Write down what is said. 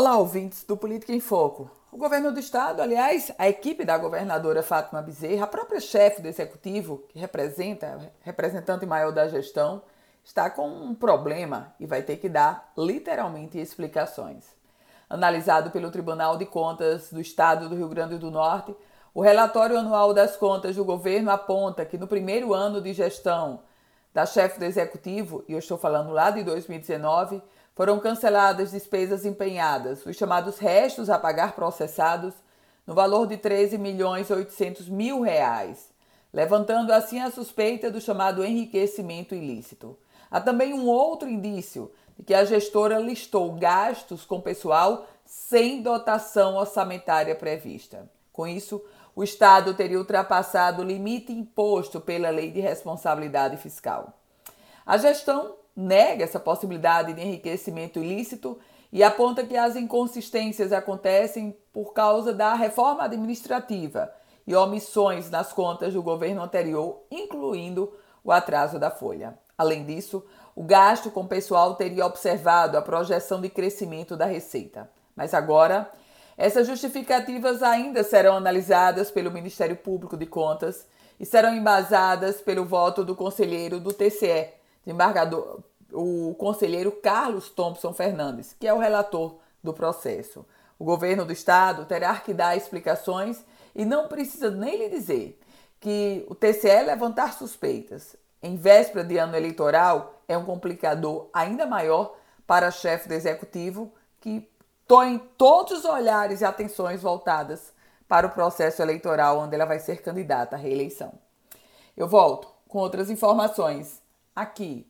Olá, ouvintes do Política em Foco. O governo do estado, aliás, a equipe da governadora Fátima Bezerra, a própria chefe do executivo, que representa, representante maior da gestão, está com um problema e vai ter que dar literalmente explicações. Analisado pelo Tribunal de Contas do Estado do Rio Grande do Norte, o relatório anual das contas do governo aponta que no primeiro ano de gestão da chefe do executivo, e eu estou falando lá de 2019, foram canceladas despesas empenhadas, os chamados restos a pagar processados, no valor de 13 milhões 800 mil reais, levantando assim a suspeita do chamado enriquecimento ilícito. Há também um outro indício de que a gestora listou gastos com pessoal sem dotação orçamentária prevista. Com isso, o Estado teria ultrapassado o limite imposto pela Lei de Responsabilidade Fiscal. A gestão nega essa possibilidade de enriquecimento ilícito e aponta que as inconsistências acontecem por causa da reforma administrativa e omissões nas contas do governo anterior, incluindo o atraso da folha. Além disso, o gasto com pessoal teria observado a projeção de crescimento da receita. Mas agora, essas justificativas ainda serão analisadas pelo Ministério Público de Contas e serão embasadas pelo voto do conselheiro do TCE, desembargador, o conselheiro Carlos Thompson Fernandes, que é o relator do processo. O governo do estado terá que dar explicações e não precisa nem lhe dizer que o TCE levantar suspeitas em véspera de ano eleitoral é um complicador ainda maior para a chefe do executivo que tem todos os olhares e atenções voltadas para o processo eleitoral onde ela vai ser candidata à reeleição. Eu volto com outras informações aqui